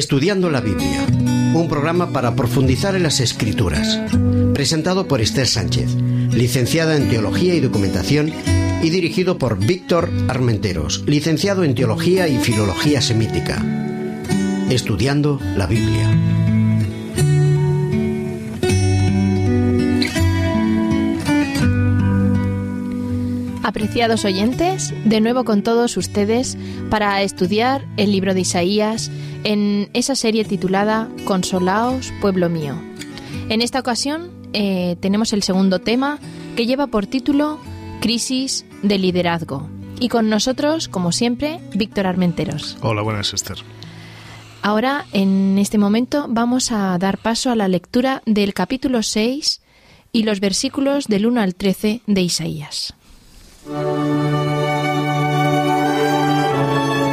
Estudiando la Biblia, un programa para profundizar en las escrituras, presentado por Esther Sánchez, licenciada en Teología y Documentación, y dirigido por Víctor Armenteros, licenciado en Teología y Filología Semítica. Estudiando la Biblia. Apreciados oyentes, de nuevo con todos ustedes para estudiar el libro de Isaías en esa serie titulada Consolaos, pueblo mío. En esta ocasión eh, tenemos el segundo tema que lleva por título Crisis de liderazgo. Y con nosotros, como siempre, Víctor Armenteros. Hola, buenas, Esther. Ahora, en este momento, vamos a dar paso a la lectura del capítulo 6 y los versículos del 1 al 13 de Isaías.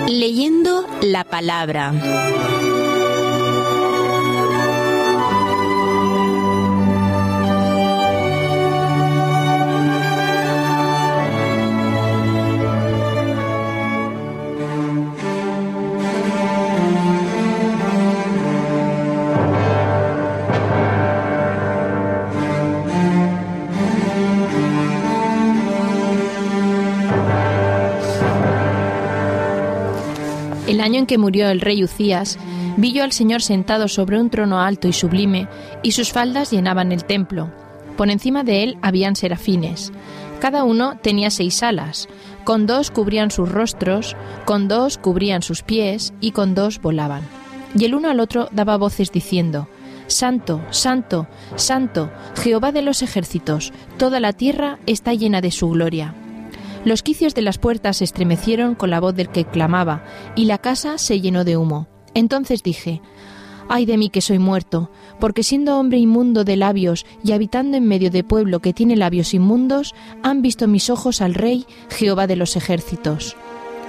Leyendo la palabra. Año en que murió el rey Ucías, vi yo al Señor sentado sobre un trono alto y sublime, y sus faldas llenaban el templo. Por encima de él habían serafines. Cada uno tenía seis alas, con dos cubrían sus rostros, con dos cubrían sus pies, y con dos volaban. Y el uno al otro daba voces diciendo, Santo, Santo, Santo, Jehová de los ejércitos, toda la tierra está llena de su gloria. Los quicios de las puertas se estremecieron con la voz del que clamaba, y la casa se llenó de humo. Entonces dije, Ay de mí que soy muerto, porque siendo hombre inmundo de labios y habitando en medio de pueblo que tiene labios inmundos, han visto mis ojos al Rey, Jehová de los ejércitos.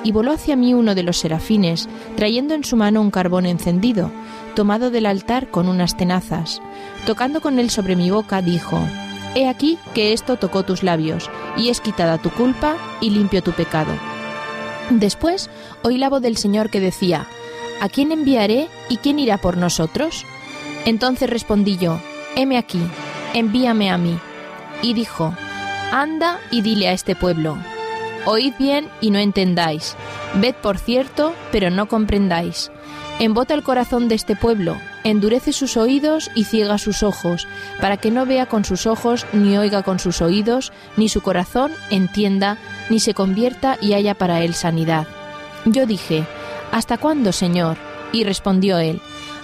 Y voló hacia mí uno de los serafines, trayendo en su mano un carbón encendido, tomado del altar con unas tenazas. Tocando con él sobre mi boca, dijo, He aquí que esto tocó tus labios, y es quitada tu culpa y limpio tu pecado. Después oí la voz del Señor que decía, ¿A quién enviaré y quién irá por nosotros? Entonces respondí yo, heme aquí, envíame a mí. Y dijo, Anda y dile a este pueblo, Oíd bien y no entendáis, ved por cierto, pero no comprendáis. Embota el corazón de este pueblo, endurece sus oídos y ciega sus ojos, para que no vea con sus ojos, ni oiga con sus oídos, ni su corazón entienda, ni se convierta y haya para él sanidad. Yo dije, ¿Hasta cuándo, Señor? Y respondió él,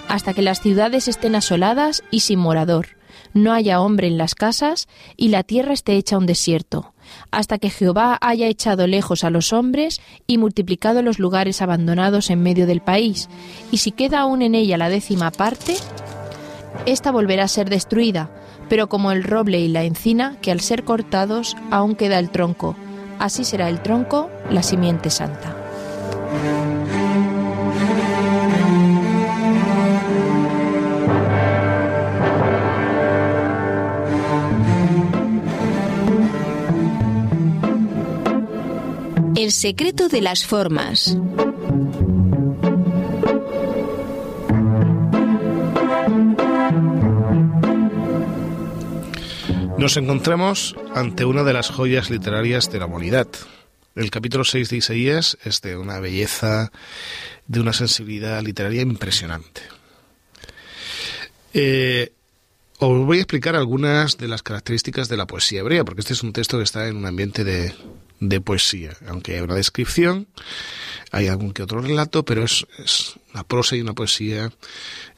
Hasta que las ciudades estén asoladas y sin morador, no haya hombre en las casas, y la tierra esté hecha un desierto, hasta que Jehová haya echado lejos a los hombres y multiplicado los lugares abandonados en medio del país, y si queda aún en ella la décima parte, ésta volverá a ser destruida, pero como el roble y la encina, que al ser cortados aún queda el tronco, así será el tronco, la simiente santa. El secreto de las formas. Nos encontramos ante una de las joyas literarias de la humanidad. El capítulo 6 de Isaías es de una belleza, de una sensibilidad literaria impresionante. Eh, os voy a explicar algunas de las características de la poesía hebrea, porque este es un texto que está en un ambiente de, de poesía, aunque hay una descripción, hay algún que otro relato, pero es, una prosa y una poesía,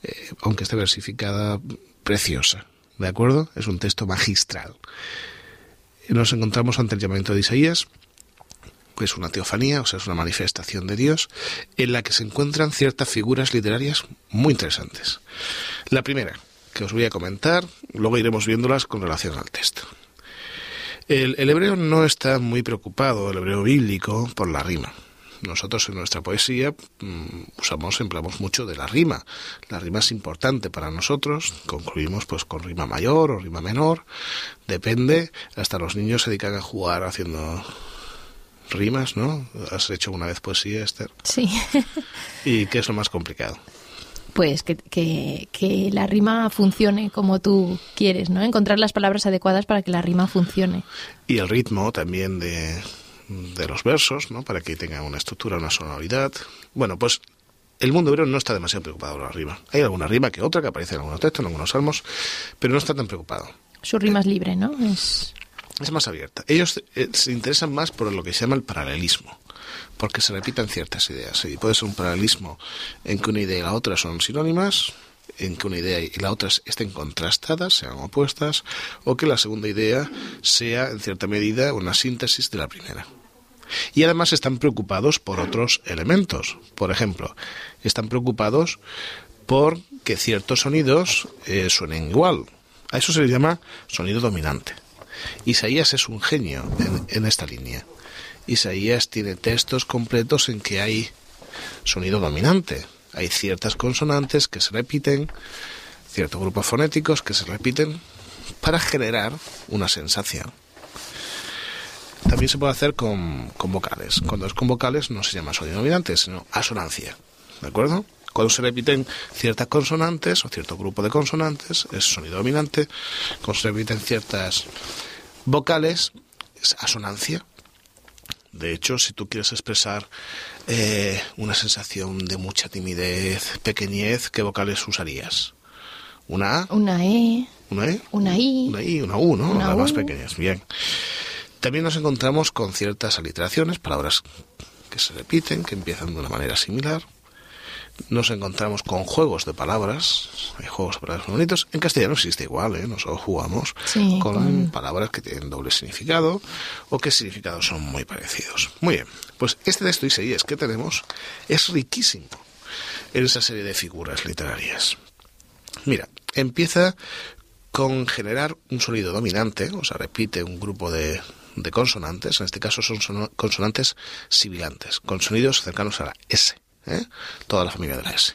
eh, aunque esté versificada, preciosa. ¿De acuerdo? Es un texto magistral. Nos encontramos ante el llamamiento de Isaías, que es una teofanía, o sea, es una manifestación de Dios, en la que se encuentran ciertas figuras literarias muy interesantes. La primera, que os voy a comentar, luego iremos viéndolas con relación al texto. El, el, hebreo no está muy preocupado, el hebreo bíblico, por la rima. Nosotros en nuestra poesía mmm, usamos, empleamos mucho de la rima. La rima es importante para nosotros. Concluimos pues con rima mayor o rima menor. Depende. Hasta los niños se dedican a jugar haciendo rimas, ¿no? ¿Has hecho una vez poesía, Esther? Sí. ¿Y qué es lo más complicado? Pues que, que, que, la rima funcione como tú quieres, ¿no? Encontrar las palabras adecuadas para que la rima funcione. Y el ritmo también de, de los versos, ¿no? Para que tenga una estructura, una sonoridad. Bueno, pues el mundo hebreo no está demasiado preocupado por la rima. Hay alguna rima que otra que aparece en algunos textos, en algunos salmos, pero no está tan preocupado. Su rima es libre, ¿no? Es, es más abierta. Ellos eh, se interesan más por lo que se llama el paralelismo porque se repitan ciertas ideas. Y puede ser un paralelismo en que una idea y la otra son sinónimas, en que una idea y la otra estén contrastadas, sean opuestas, o que la segunda idea sea, en cierta medida, una síntesis de la primera. Y además están preocupados por otros elementos. Por ejemplo, están preocupados por que ciertos sonidos eh, suenen igual. A eso se le llama sonido dominante. Isaías es un genio en esta línea. Isaías tiene textos completos en que hay sonido dominante. Hay ciertas consonantes que se repiten, ciertos grupos fonéticos que se repiten para generar una sensación. También se puede hacer con, con vocales. Cuando es con vocales no se llama sonido dominante, sino asonancia. ¿De acuerdo? Cuando se repiten ciertas consonantes o cierto grupo de consonantes es sonido dominante. Cuando se repiten ciertas vocales es asonancia. De hecho, si tú quieres expresar eh, una sensación de mucha timidez, pequeñez, ¿qué vocales usarías? ¿Una A? Una E. ¿Una E? Una I. Una I, una U, ¿no? Una Las más pequeñas. Bien. También nos encontramos con ciertas aliteraciones, palabras que se repiten, que empiezan de una manera similar. Nos encontramos con juegos de palabras, hay juegos de palabras muy bonitos. En castellano existe igual, ¿eh? Nosotros jugamos Sí, con, con- palabras que tienen doble significado o que significados son muy parecidos. Muy bien, pues este texto Isaías que tenemos es riquísimo en esa serie de figuras literarias. Mira, empieza con generar un sonido dominante, o sea, repite un grupo de, de consonantes, en este caso son consonantes sibilantes, con sonidos cercanos a la S, ¿eh? toda la familia de la S.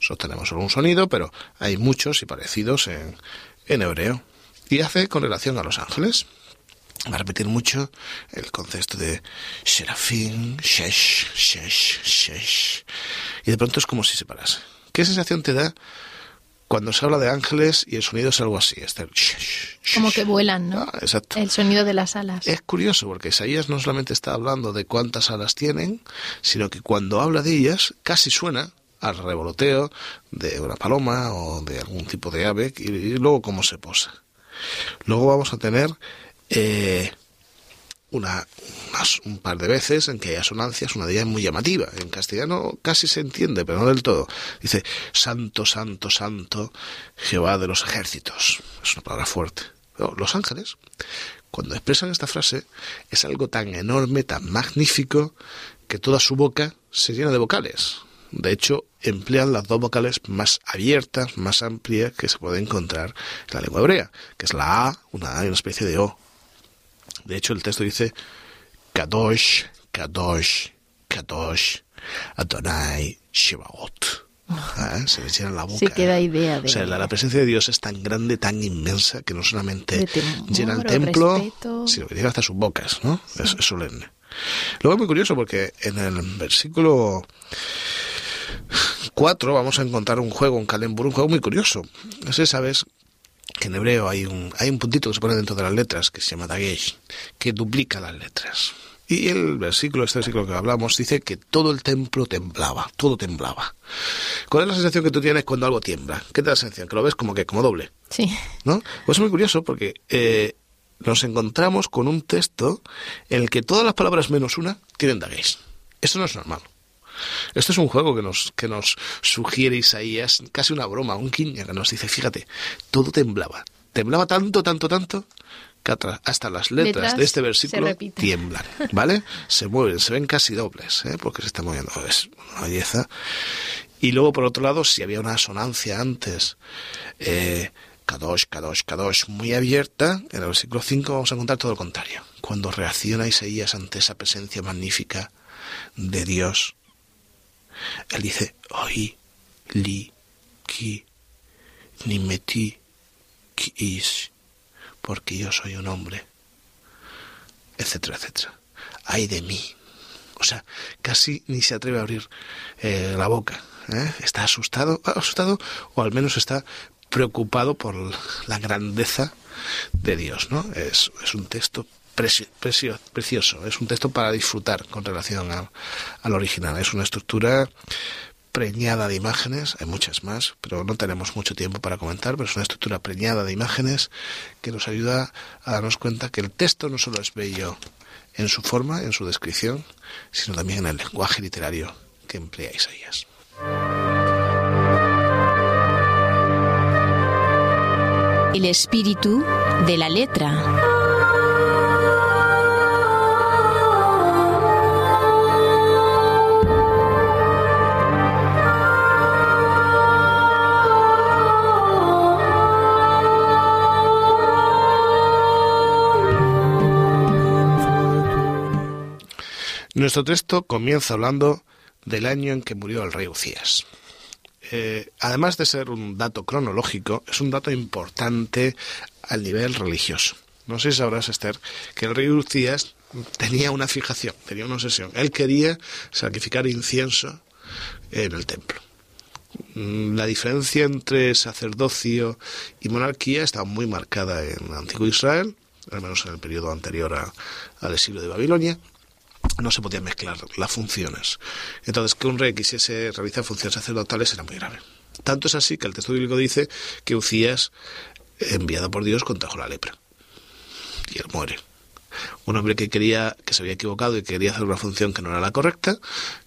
Nosotros solo un sonido, pero hay muchos y parecidos en, en hebreo. Y hace con relación a los ángeles. Va a repetir mucho el concepto de Serafín, Shesh, Shesh, Shesh. Y de pronto es como si se parase. ¿Qué sensación te da cuando se habla de ángeles y el sonido es algo así? Este shesh, shesh. Como que vuelan, ¿no? Ah, exacto. El sonido de las alas. Es curioso porque Isaías no solamente está hablando de cuántas alas tienen, sino que cuando habla de ellas casi suena al revoloteo de una paloma o de algún tipo de ave y, y luego cómo se posa. Luego vamos a tener eh, una, unas- un par de veces en que hay asonancias, una de ellas muy llamativa. En castellano casi se entiende, pero no del todo. Dice, Santo, Santo, Santo, Jehová de los ejércitos. Es una palabra fuerte. Los ángeles, cuando expresan esta frase, es algo tan enorme, tan magnífico, que toda su boca se llena de vocales. De hecho, emplean las dos vocales más abiertas, más amplias que se puede encontrar en la lengua hebrea, que es la A, una A y una especie de O. De hecho, el texto dice Kadosh, Kadosh, Kadosh, Adonai Shebaot. Ah, Se les llena la boca. Se queda idea de- O sea, la, la presencia de Dios es tan grande, tan inmensa, que no solamente temor, llena el templo, respeto. sino que llega hasta sus bocas, ¿no? Es, es solemne. Luego es muy curioso porque en el versículo 4 vamos a encontrar un juego, un calembur, un juego muy curioso. No sé, sabes que en hebreo hay un, hay un puntito que se pone dentro de las letras que se llama dagesh, que duplica las letras. Y el versículo, este versículo que hablamos, dice que todo el templo temblaba, todo temblaba. ¿Cuál es la sensación que tú tienes cuando algo tiembla? ¿Qué te da la sensación? Que lo ves como que, como doble. Sí. ¿no? Pues es muy curioso porque eh, nos encontramos con un texto en el que todas las palabras menos una tienen dagues. Esto no es normal. Esto es un juego que nos, que nos sugiere Isaías, casi una broma, un quiña que nos dice, fíjate, todo temblaba. Temblaba tanto, tanto, tanto, que hasta las letras, Letras de este versículo tiemblan, ¿vale? Se mueven, se ven casi dobles, ¿eh? porque se está moviendo. Es una belleza. Y luego, por otro lado, si había una asonancia antes, eh, Kadosh, Kadosh, Kadosh, muy abierta, en el versículo 5 vamos a encontrar todo lo contrario. Cuando reacciona Isaías ante esa presencia magnífica de Dios, él dice, Oi, li, ki, nimeti, ki is, porque yo soy un hombre, etcétera, etcétera. Ay de mí. O sea, casi ni se atreve a abrir eh, la boca ¿eh? está asustado, asustado o al menos está preocupado por la grandeza de Dios, ¿no? Es, es un texto precioso, es un texto para disfrutar con relación al original. Es una estructura preñada de imágenes, hay muchas más, pero no tenemos mucho tiempo para comentar, pero es una estructura preñada de imágenes que nos ayuda a darnos cuenta que el texto no solo es bello en su forma, en su descripción, sino también en el lenguaje literario que emplea Isaías. El espíritu de la letra. Nuestro texto comienza hablando del año en que murió el rey Ucías. Eh, además de ser un dato cronológico, es un dato importante al nivel religioso. No sé si sabrás, Esther, que el rey Ucías tenía una fijación, tenía una obsesión. Él quería sacrificar incienso en el templo. Mm, la diferencia entre sacerdocio y monarquía estaba muy marcada en antiguo Israel, al menos en el periodo anterior al exilio de Babilonia, no se podían mezclar las funciones. Entonces, que un rey quisiese realizar funciones sacerdotales era muy grave. Tanto es así que el texto bíblico dice que Ucías, enviado por Dios, contrajo la lepra. Y él muere. Un hombre que quería, que se había equivocado y quería hacer una función que no era la correcta,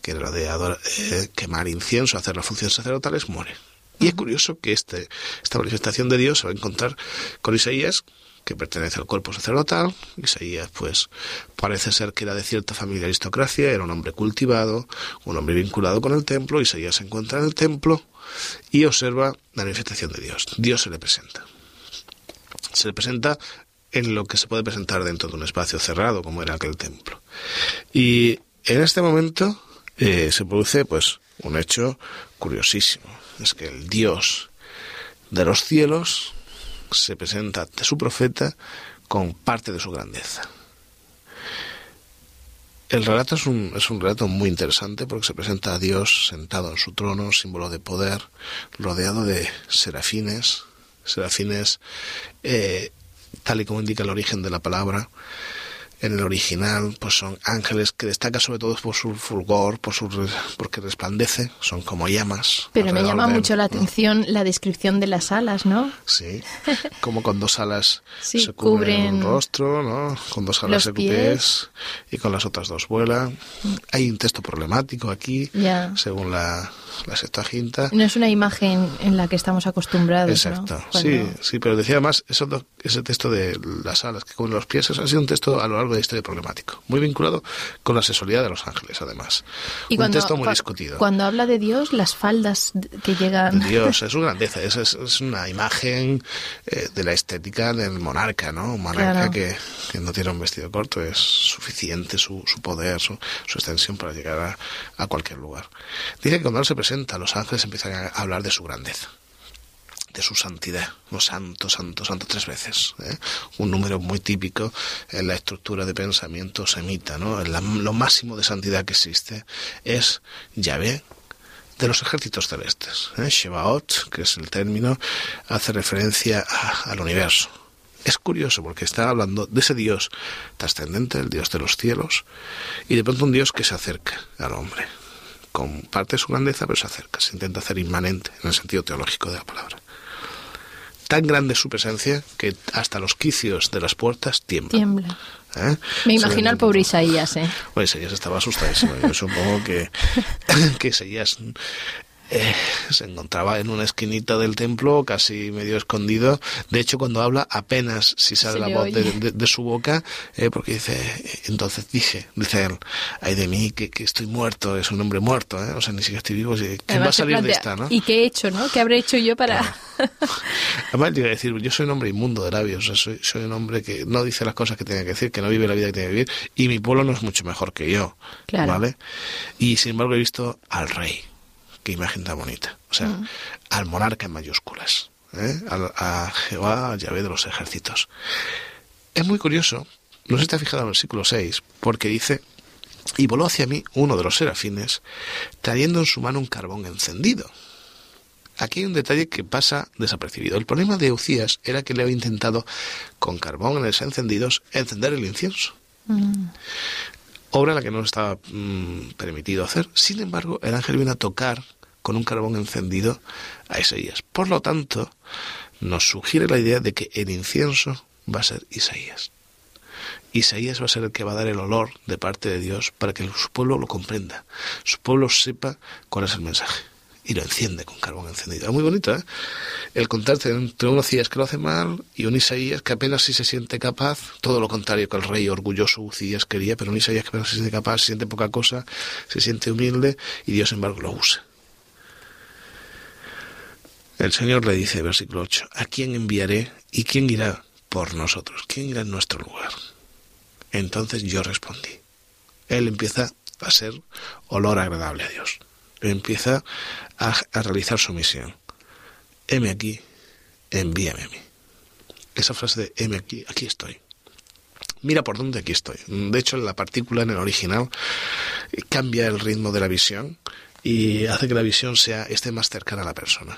que era de eh, quemar incienso, hacer las funciones sacerdotales, muere. Y es curioso que este, esta manifestación de Dios se va a encontrar con Isaías, que pertenece al cuerpo sacerdotal. Isaías, pues, parece ser que era de cierta familia aristocracia, era un hombre cultivado, un hombre vinculado con el templo. Isaías se encuentra en el templo y observa la manifestación de Dios. Dios se le presenta. Se le presenta en lo que se puede presentar dentro de un espacio cerrado, como era aquel templo. Y en este momento eh, se produce, pues, un hecho curiosísimo. Es que el Dios de los cielos se presenta ante su profeta con parte de su grandeza. El relato es un, es un relato muy interesante porque se presenta a Dios sentado en su trono, símbolo de poder, rodeado de serafines, serafines eh, tal y como indica el origen de la palabra, en el original pues son ángeles que destacan sobre todo por su fulgor, por su porque resplandece, son como llamas. Pero me llama mucho la atención la descripción de las alas, ¿no? Sí, como con dos alas se cubren, un rostro, ¿no? Con dos alas se pies y con las otras dos vuelan. Hay un texto problemático aquí, según la, la Septuaginta. No es una imagen en la que estamos acostumbrados. Exacto, sí, sí, pero decía además ese texto de las alas que cubren los pies, ha sido un texto a lo largo de historia problemático, muy vinculado con la sexualidad de los ángeles, además. Y un texto muy discutido. Cuando habla de Dios, las faldas que llegan. Dios, es su grandeza, es, es, una imagen eh, de la estética del monarca, ¿no? Un monarca que, no tiene un vestido corto, es suficiente su, su poder, su, su, extensión para llegar a, a cualquier lugar. Dice que cuando él se presenta, los ángeles empiezan a hablar de su grandeza de su santidad, los santo, santo, santo tres veces. ¿eh? Un número muy típico en la estructura de pensamiento semita, ¿no? lo máximo de santidad que existe es Yahvé de los ejércitos celestes. ¿eh? Shebaot, que es el término, hace referencia al universo. Es curioso porque está hablando de ese Dios trascendente, el Dios de los cielos, y de pronto un Dios que se acerca al hombre. Comparte su grandeza, pero se acerca, se intenta hacer inmanente en el sentido teológico de la palabra tan grande su presencia que hasta los quicios de las puertas tiemblan. Tiembla. ¿Eh? Me imagino al pobre Isaías, ¿eh? Bueno, Isaías estaba asustadísimo. Yo supongo que, que Isaías eh, se encontraba en una esquinita del templo, casi medio escondido. De hecho, cuando habla, apenas si sale la voz de, su boca, eh, porque dice, entonces dije, dice él, ay de mí, que, estoy muerto, es un hombre muerto, ¿eh? o sea, ni siquiera estoy vivo, ¿quién va a salir de esta, no? ¿Y qué he hecho, no? ¿Qué habré hecho yo para...? Además, iba a decir, yo soy un hombre inmundo de labios, soy, soy un hombre que no dice las cosas que tiene que decir, que no vive la vida que tiene que vivir, y mi pueblo no es mucho mejor que yo, ¿vale? Y sin embargo he visto al rey, qué imagen tan bonita. O sea, mm. al monarca en mayúsculas, ¿eh? a, Jehová, Yahvé de los ejércitos. Es muy curioso, no se está fijado en el versículo 6, porque dice y voló hacia mí uno de los serafines, trayendo en su mano un carbón encendido. Aquí hay un detalle que pasa desapercibido. El problema de Eucías era que le había intentado, con carbónes encendidos, encender el incienso. Mm. Obra la que no estaba mm, permitido hacer. Sin embargo, el ángel vino a tocar con un carbón encendido a Isaías. Por lo tanto, nos sugiere la idea de que el incienso va a ser Isaías. Isaías va a ser el que va a dar el olor de parte de Dios para que su pueblo lo comprenda, su pueblo sepa cuál es el mensaje y lo enciende con carbón encendido. Es muy bonito, ¿eh? El contraste entre un Ucías que lo hace mal y un Isaías que apenas si se siente capaz, todo lo contrario que el rey orgulloso Ucías quería, pero un Isaías que apenas se siente capaz, se siente poca cosa, se siente humilde y Dios, en embargo, lo usa. El Señor le dice, versículo 8, ¿a quién enviaré y quién irá por nosotros? ¿Quién irá en nuestro lugar? Entonces yo respondí. Él empieza a ser olor agradable a Dios empieza a, realizar su misión. Heme aquí, envíame a mí. Esa frase de heme aquí, aquí estoy. Mira por dónde aquí estoy. De hecho, la partícula en el original cambia el ritmo de la visión y hace que la visión sea esté más cercana a la persona.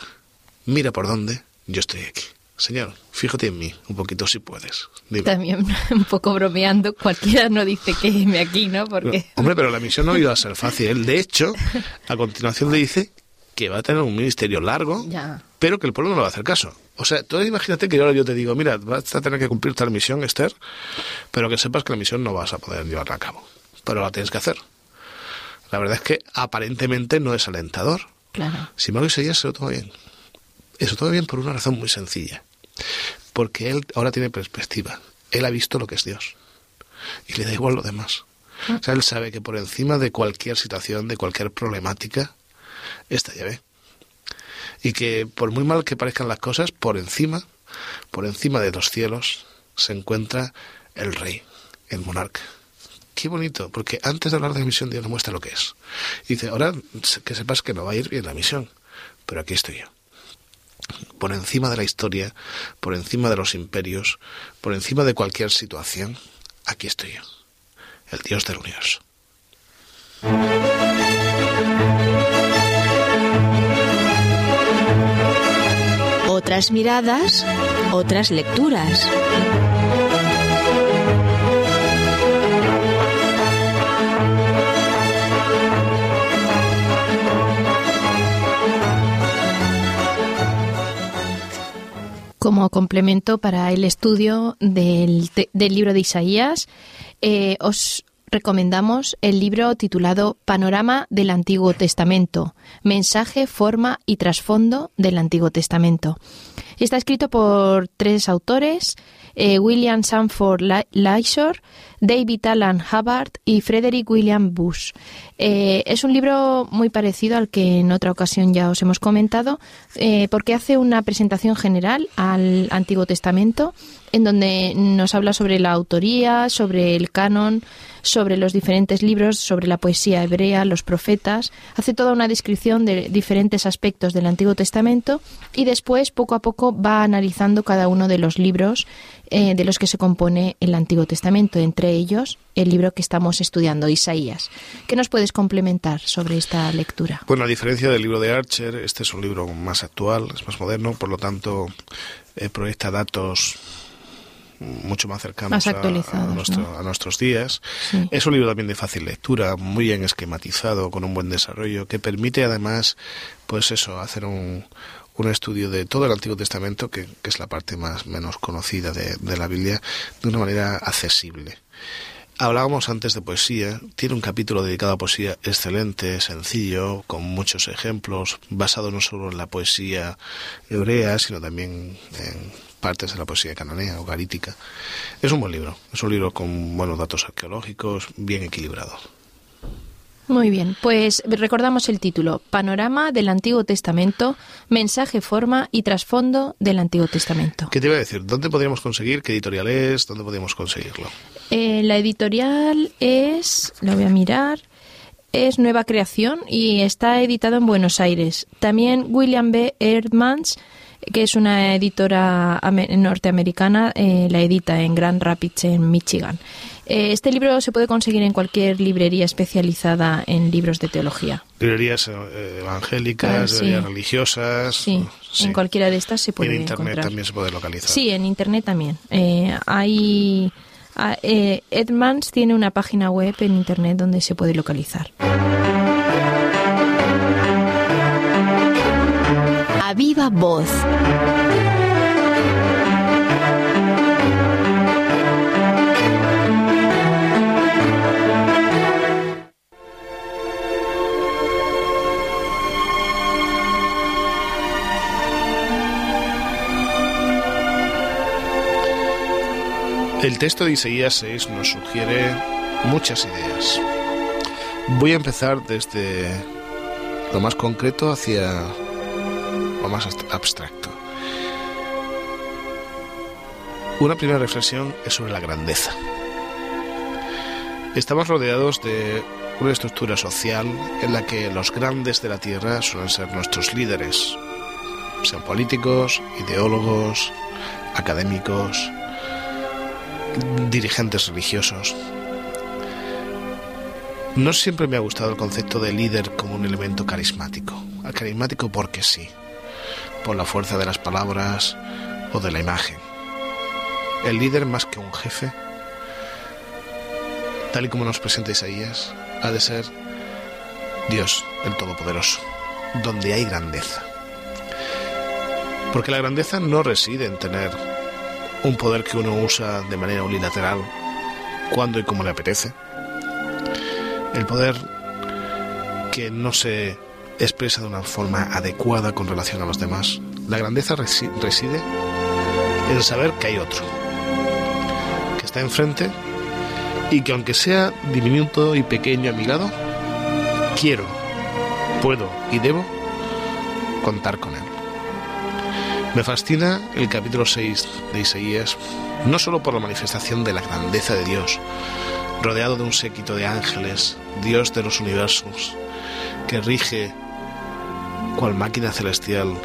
Mira por dónde yo estoy aquí. Señor, fíjate en mí un poquito si puedes. También un poco bromeando, cualquiera no dice que me aquí, ¿no? Porque... hombre, pero la misión no iba a ser fácil. De hecho, a continuación le dice que va a tener un ministerio largo, pero que el pueblo no le va a hacer caso. O sea, tú imagínate que ahora yo te digo, mira, vas a tener que cumplir tal misión, Esther, pero que sepas que la misión no vas a poder llevarla a cabo. Pero la tienes que hacer. La verdad es que aparentemente no es alentador. Claro. Sin embargo, ese día se lo toma bien. Eso todo bien por una razón muy sencilla porque él ahora tiene perspectiva. Él ha visto lo que es Dios. Y le da igual lo demás. O sea, él sabe que por encima de cualquier situación, de cualquier problemática, está llave. Y que por muy mal que parezcan las cosas, por encima, por encima de los cielos, se encuentra el rey, el monarca. Qué bonito, porque antes de hablar de la misión, Dios nos muestra lo que es. Y dice, ahora que sepas que no va a ir bien la misión, pero aquí estoy yo por encima de la historia, por encima de los imperios, por encima de cualquier situación, aquí estoy yo, el Dios del universo. Otras miradas, otras lecturas. Como complemento para el estudio del, libro de Isaías, eh, os recomendamos el libro titulado Panorama del Antiguo Testamento, mensaje, forma y trasfondo del Antiguo Testamento. Está escrito por tres autores, eh, William Sanford Lysor, David Alan Hubbard y Frederick William Bush. Eh, es un libro muy parecido al que en otra ocasión ya os hemos comentado, eh, porque hace una presentación general al Antiguo Testamento, en donde nos habla sobre la autoría, sobre el canon, sobre los diferentes libros, sobre la poesía hebrea, los profetas, hace toda una descripción de diferentes aspectos del Antiguo Testamento y después, poco a poco, va analizando cada uno de los libros eh, de los que se compone el Antiguo Testamento, entre ellos el libro que estamos estudiando, Isaías. ¿Qué nos puedes complementar sobre esta lectura? Bueno, a diferencia del libro de Archer, este es un libro más actual, es más moderno, por lo tanto eh, proyecta datos mucho más cercanos a, nuestros días. Es un libro también de fácil lectura, muy bien esquematizado, con un buen desarrollo, que permite además, pues eso, hacer un, un estudio de todo el Antiguo Testamento, que, es la parte más menos conocida de, la Biblia, de una manera accesible. Hablábamos antes de poesía, tiene un capítulo dedicado a poesía excelente, sencillo, con muchos ejemplos, basado no solo en la poesía hebrea, sino también en partes de la poesía cananea o garítica. Es un buen libro, es un libro con buenos datos arqueológicos, bien equilibrado. Muy bien, pues recordamos el título, Panorama del Antiguo Testamento, mensaje, forma y trasfondo del Antiguo Testamento. ¿Qué te iba a decir? ¿Dónde podríamos conseguir? ¿Qué editorial es? ¿Dónde podríamos conseguirlo? Eh, la editorial es, lo voy a mirar, es Nueva Creación y está editado en Buenos Aires. También William B. Erdmans que es una editora norteamericana, eh, la edita en Grand Rapids, en Michigan. Eh, este libro se puede conseguir en cualquier librería especializada en libros de teología. Librerías eh, evangélicas, librerías religiosas. Sí, en cualquiera de estas se puede En Internet encontrar. también se puede localizar. Sí, en Internet también. Eh, hay... ah, eh, Edmonds tiene una página web en Internet donde se puede localizar. A viva voz. El texto de Isaías 6 nos sugiere muchas ideas. Voy a empezar desde lo más concreto hacia lo más abstracto. Una primera reflexión es sobre la grandeza. Estamos rodeados de una estructura social en la que los grandes de la tierra suelen ser nuestros líderes, sean políticos, ideólogos, académicos, dirigentes religiosos. No siempre me ha gustado el concepto de líder como un elemento carismático. Carismático porque sí, por la fuerza de las palabras o de la imagen. El líder más que un jefe, tal y como nos presenta Isaías, ha de ser Dios, el Todopoderoso, donde hay grandeza. Porque la grandeza no reside en tener un poder que uno usa de manera unilateral cuando y como le apetece. El poder que no se expresa de una forma adecuada con relación a los demás. La grandeza resi- reside en saber que hay otro, que está enfrente y que aunque sea diminuto y pequeño a mi lado, quiero, puedo y debo contar con él. Me fascina el capítulo 6 de Isaías, no solo por la manifestación de la grandeza de Dios, rodeado de un séquito de ángeles, Dios de los universos, que rige cual máquina celestial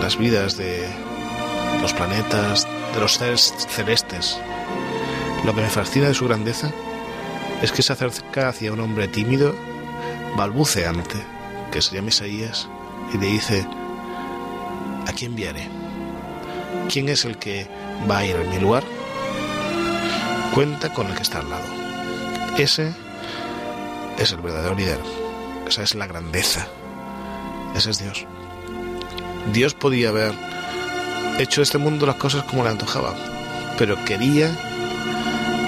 las vidas de los planetas, de los seres celestes. Lo que me fascina de su grandeza es que se acerca hacia un hombre tímido, balbuceante, que se llama Isaías, y le dice, ¿a quién enviaré? ¿Quién es el que va a ir en mi lugar? Cuenta con el que está al lado. Ese es el verdadero líder. Esa es la grandeza. Ese es Dios. Dios podía haber hecho este mundo las cosas como le antojaba, pero quería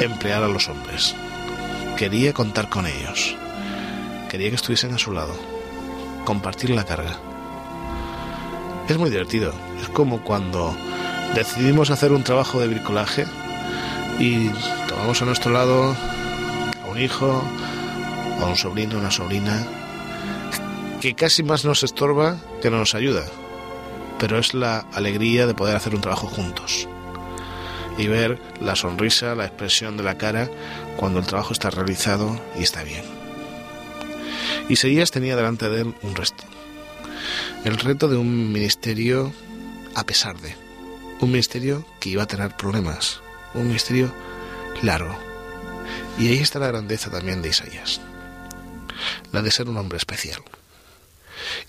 emplear a los hombres. Quería contar con ellos. Quería que estuviesen a su lado. Compartir la carga. Es muy divertido. Es como cuando decidimos hacer un trabajo de bricolaje y tomamos a nuestro lado a un hijo, a un sobrino, una sobrina, que casi más nos estorba que no nos ayuda. Pero es la alegría de poder hacer un trabajo juntos y ver la sonrisa, la expresión de la cara cuando el trabajo está realizado y está bien. Isaías tenía delante de él un resto. El reto de un ministerio a pesar de. Un ministerio que iba a tener problemas. Un ministerio largo. Y ahí está la grandeza también de Isaías. La de ser un hombre especial.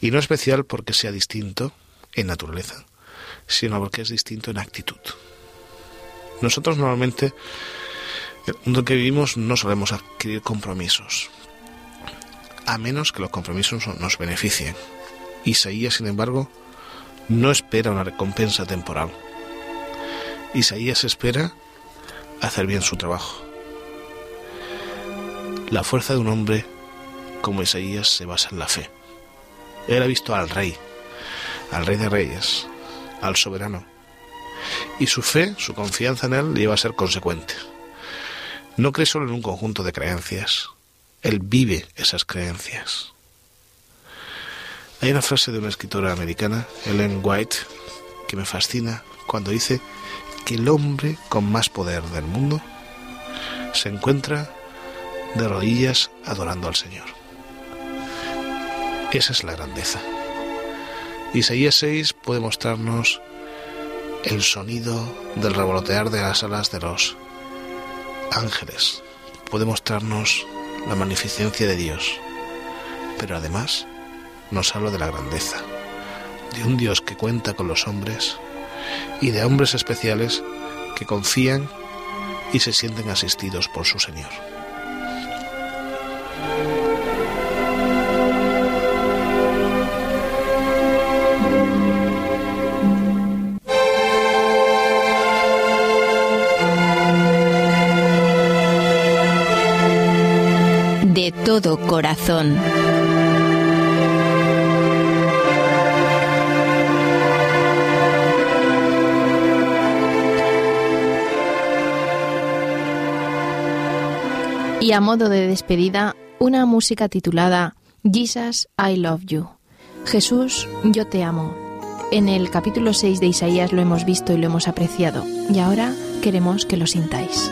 Y no especial porque sea distinto en naturaleza, sino porque es distinto en actitud. Nosotros normalmente, en el mundo que vivimos, no solemos adquirir compromisos, a menos que los compromisos nos beneficien. Isaías, sin embargo, no espera una recompensa temporal. Isaías espera hacer bien su trabajo. La fuerza de un hombre como Isaías se basa en la fe. Él ha visto al rey, al rey de reyes, al soberano. Y su fe, su confianza en él, le lleva a ser consecuente. No cree solo en un conjunto de creencias, él vive esas creencias. Hay una frase de una escritora americana, Ellen White, que me fascina cuando dice que el hombre con más poder del mundo se encuentra de rodillas adorando al Señor. Esa es la grandeza. Isaías 6 puede mostrarnos el sonido del revolotear de las alas de los ángeles, puede mostrarnos la magnificencia de Dios, pero además nos habla de la grandeza, de un Dios que cuenta con los hombres y de hombres especiales que confían y se sienten asistidos por su Señor. De todo corazón. Y a modo de despedida una música titulada Jesus, I Love You. Jesús, yo te amo. En el capítulo 6 de Isaías lo hemos visto y lo hemos apreciado, y ahora queremos que lo sintáis.